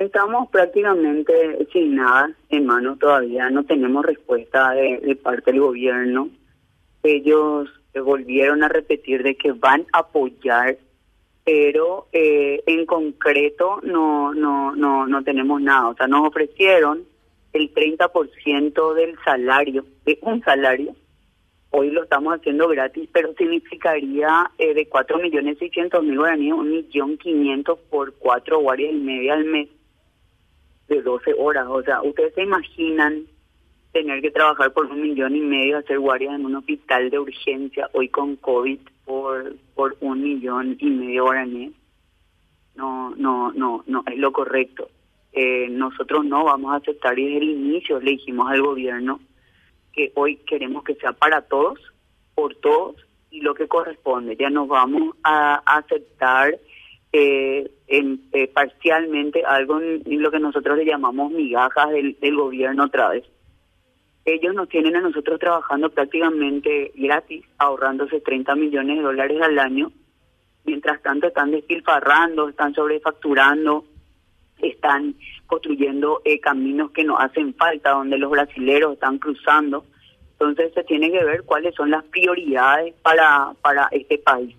Estamos prácticamente sin nada en mano todavía, no tenemos respuesta de, parte del gobierno. Ellos volvieron a repetir de que van a apoyar, pero eh, en concreto no, no, no, no tenemos nada. O sea, nos ofrecieron el 30% del salario, de un salario. Hoy lo estamos haciendo gratis, pero significaría eh, de 4.600.000 millones mil guaraníes, un millón quinientos por cuatro guardias y media al mes de 12 horas. O sea, ustedes se imaginan tener que trabajar por un millón y medio, hacer guardias en un hospital de urgencia hoy con COVID por, por un millón y medio guaraníes. No, no, no, no, es lo correcto. Eh, nosotros no vamos a aceptar y desde el inicio le dijimos al gobierno que hoy queremos que sea para todos, por todos y lo que corresponde. Ya nos vamos a aceptar eh, en, eh, parcialmente algo en, lo que nosotros le llamamos migajas del, gobierno otra vez. Ellos nos tienen a nosotros trabajando prácticamente gratis, ahorrándose 30 millones de dólares al año. Mientras tanto están despilfarrando, están sobrefacturando, están construyendo eh, caminos que no hacen falta, donde los brasileros están cruzando. Entonces se tiene que ver cuáles son las prioridades para, para este país.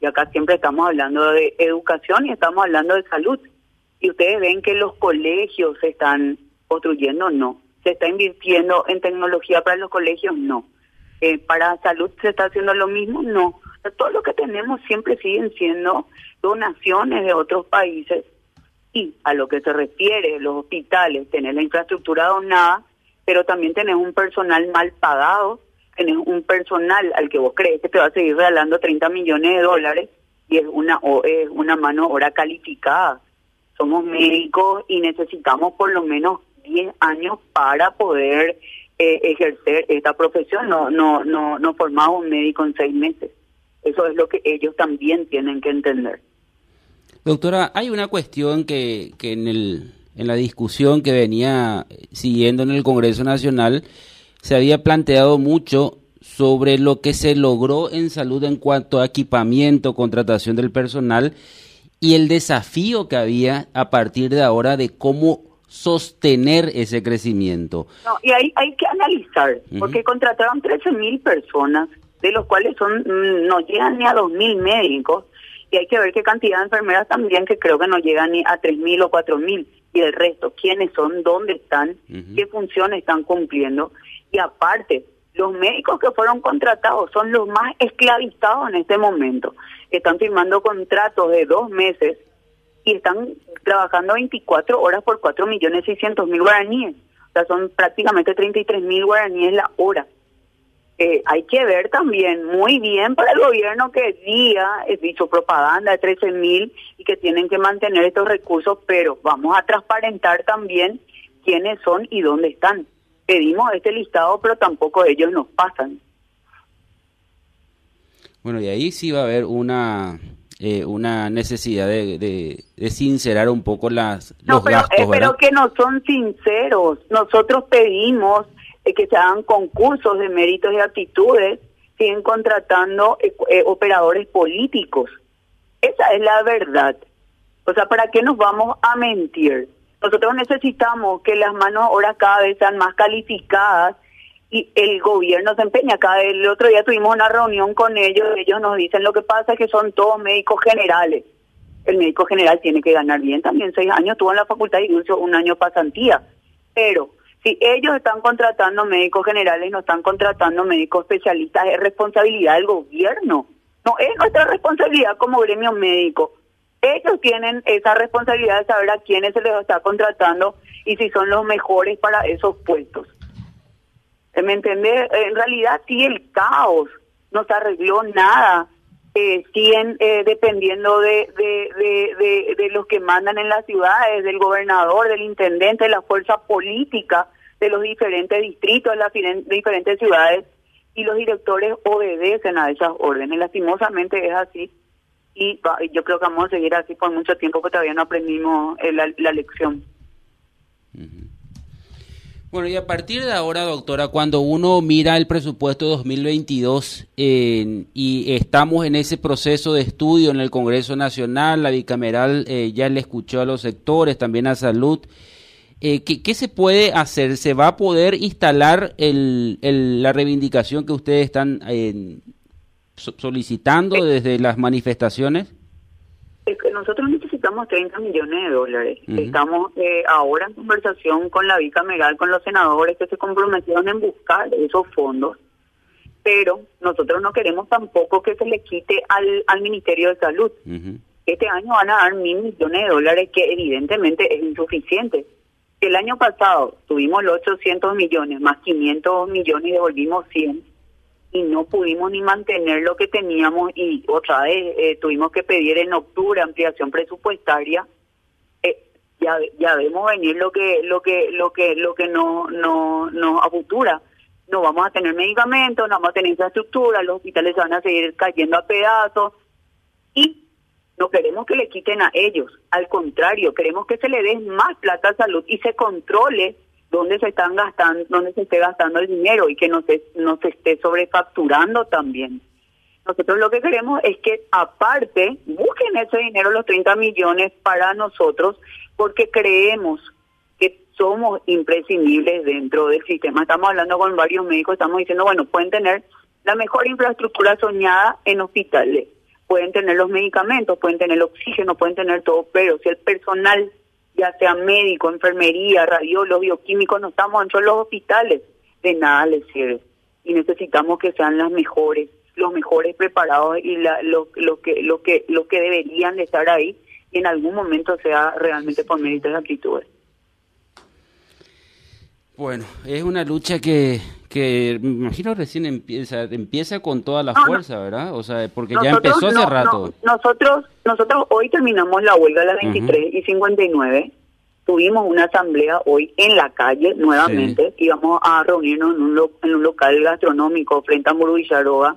Y acá siempre estamos hablando de educación y estamos hablando de salud. Y ustedes ven que los colegios se están construyendo, no. Se está invirtiendo en tecnología para los colegios, no. Eh, para salud se está haciendo lo mismo, no. todo lo que tenemos siempre siguen siendo donaciones de otros países. Y a lo que se refiere los hospitales, tener la infraestructura donada, pero también tener un personal mal pagado tenés un personal al que vos crees que te va a seguir regalando 30 millones de dólares y es una, o es una mano obra calificada. Somos médicos y necesitamos por lo menos 10 años para poder eh, ejercer esta profesión. No, no, no, no formamos un médico en seis meses. Eso es lo que ellos también tienen que entender. Doctora, hay una cuestión que, que en, el, en la discusión que venía siguiendo en el Congreso Nacional se había planteado mucho sobre lo que se logró en salud en cuanto a equipamiento, contratación del personal y el desafío que había a partir de ahora de cómo sostener ese crecimiento. No, y hay, hay que analizar, porque contrataron 13 mil personas, de los cuales son mm, no llegan ni a 2 mil médicos, y hay que ver qué cantidad de enfermeras también, que creo que no llegan ni a 3 mil o 4 mil, y el resto, quiénes son, dónde están, qué funciones están cumpliendo. Y aparte, los médicos que fueron contratados son los más esclavizados en este momento. Están firmando contratos de dos meses y están trabajando 24 horas por 4 millones 600 mil guaraníes. O sea, son prácticamente 33 mil guaraníes la hora. Eh, hay que ver también muy bien para el gobierno que día es dicho propaganda de 13 mil y que tienen que mantener estos recursos, pero vamos a transparentar también quiénes son y dónde están pedimos este listado, pero tampoco ellos nos pasan. Bueno, y ahí sí va a haber una eh, una necesidad de, de, sincerar un poco las los pero, gastos, eh, pero que no son sinceros. Nosotros pedimos eh, que se hagan concursos de méritos y aptitudes, siguen contratando operadores políticos. Esa es la verdad. O sea, ¿para qué nos vamos a mentir? Nosotros necesitamos que las manos ahora cada vez sean más calificadas y el gobierno se empeña. Cada el otro día tuvimos una reunión con ellos, ellos nos dicen lo que pasa es que son todos médicos generales. El médico general tiene que ganar bien también, seis años tuvo en la facultad y un año pasantía. Pero si ellos están contratando médicos generales no están contratando médicos especialistas, es responsabilidad del gobierno. No es nuestra responsabilidad como gremio médico ellos tienen esa responsabilidad de saber a quiénes se les está contratando y si son los mejores para esos puestos. ¿Me entiende? En realidad sí el caos no se arregló nada. Eh, siguen eh, dependiendo de, de, de, de, los que mandan en las ciudades, del gobernador, del intendente, de la fuerza política de los diferentes distritos, de las diferentes ciudades, y los directores obedecen a esas órdenes. Lastimosamente es así y yo creo que vamos a seguir así por mucho tiempo porque todavía no aprendimos eh, la, lección. Bueno, y a partir de ahora, doctora, cuando uno mira el presupuesto 2022 y estamos en ese proceso de estudio en el Congreso Nacional, la bicameral eh, ya le escuchó a los sectores, también a salud, eh, ¿qué, se puede hacer? ¿Se va a poder instalar el, la reivindicación que ustedes están eh, solicitando desde las manifestaciones? nosotros necesitamos 30 millones de dólares. Estamos eh, ahora en conversación con la bicameral, con los senadores que se comprometieron en buscar esos fondos, pero nosotros no queremos tampoco que se le quite al, al Ministerio de Salud. Este año van a dar mil millones de dólares, que evidentemente es insuficiente. El año pasado tuvimos los 800 millones, más 500 millones y devolvimos 100 y no pudimos ni mantener lo que teníamos y otra vez eh, tuvimos que pedir en octubre ampliación presupuestaria. Eh, ya ya vemos venir lo que lo que lo que lo que no no no a no vamos a tener medicamentos no vamos a tener infraestructura los hospitales van a seguir cayendo a pedazos y no queremos que le quiten a ellos. Al contrario queremos que se le dé más plata a salud y se controle dónde se están gastando, dónde se esté gastando el dinero y que no no se esté sobrefacturando también. Nosotros lo que queremos es que aparte busquen ese dinero, los 30 millones para nosotros, porque creemos que somos imprescindibles dentro del sistema. Estamos hablando con varios médicos, estamos diciendo, bueno, pueden tener la mejor infraestructura soñada en hospitales, pueden tener los medicamentos, pueden tener el oxígeno, pueden tener todo, pero si el personal ya sea médico, enfermería, radiólogo, bioquímico, no estamos dentro de los hospitales, de nada les sirve. Y necesitamos que sean las mejores, los mejores preparados y la, lo, lo, que, lo, que, lo que deberían de estar ahí y en algún momento sea realmente por mérito de actitudes. Bueno, es una lucha que, que me imagino recién empieza empieza con toda la fuerza, ¿verdad? O sea, porque ya empezó hace rato. nosotros nosotros hoy terminamos la huelga a las 23 y 59. Tuvimos una asamblea hoy en la calle nuevamente. Íbamos a reunirnos en un, en un local gastronómico frente a Muru Villaroga.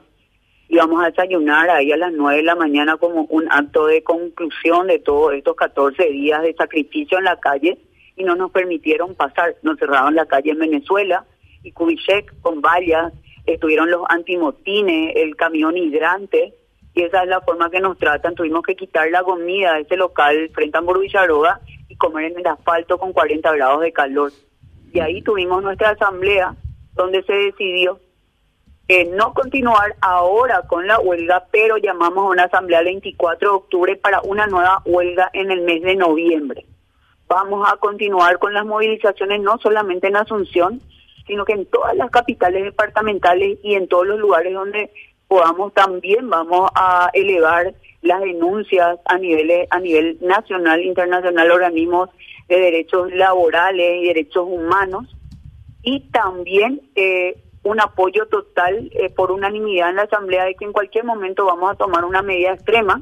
Íbamos a desayunar ahí a las 9 de la mañana como un acto de conclusión de todos estos 14 días de sacrificio en la calle y no nos permitieron pasar. Nos cerraron la calle en Venezuela y Kubitschek con vallas, estuvieron los antimotines, el camión hidrante, y esa es la forma que nos tratan. Tuvimos que quitar la comida de ese local frente a Villaroga y comer en el asfalto con 40 grados de calor. Y ahí tuvimos nuestra asamblea donde se decidió eh, no continuar ahora con la huelga, pero llamamos a una asamblea el 24 de octubre para una nueva huelga en el mes de noviembre vamos a continuar con las movilizaciones no solamente en Asunción, sino que en todas las capitales departamentales y en todos los lugares donde podamos también vamos a elevar las denuncias a nivel a nivel nacional, internacional, organismos de derechos laborales y derechos humanos. Y también eh, un apoyo total eh, por unanimidad en la Asamblea de que en cualquier momento vamos a tomar una medida extrema